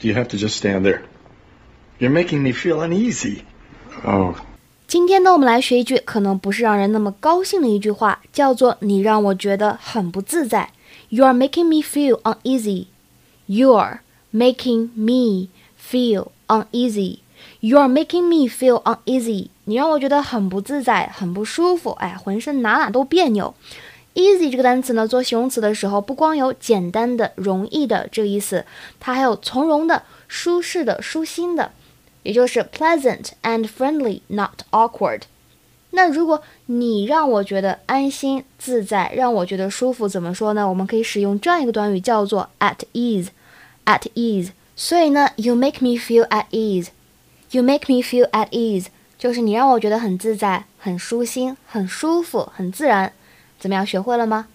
you have to just stand there? You're making me feel uneasy. Oh. 今天呢，我们来学一句可能不是让人那么高兴的一句话，叫做“你让我觉得很不自在”。You are making me feel uneasy. You are making me feel uneasy. You are making me feel uneasy. 你让我觉得很不自在，很不舒服，哎，浑身哪哪都别扭。 Easy 这个单词呢，做形容词的时候，不光有简单的、容易的这个意思，它还有从容的、舒适的、舒心的。也就是 pleasant and friendly, not awkward。那如果你让我觉得安心自在，让我觉得舒服，怎么说呢？我们可以使用这样一个短语，叫做 at ease。at ease。所以呢，you make me feel at ease。you make me feel at ease，就是你让我觉得很自在、很舒心、很舒服、很自然。怎么样学会了吗？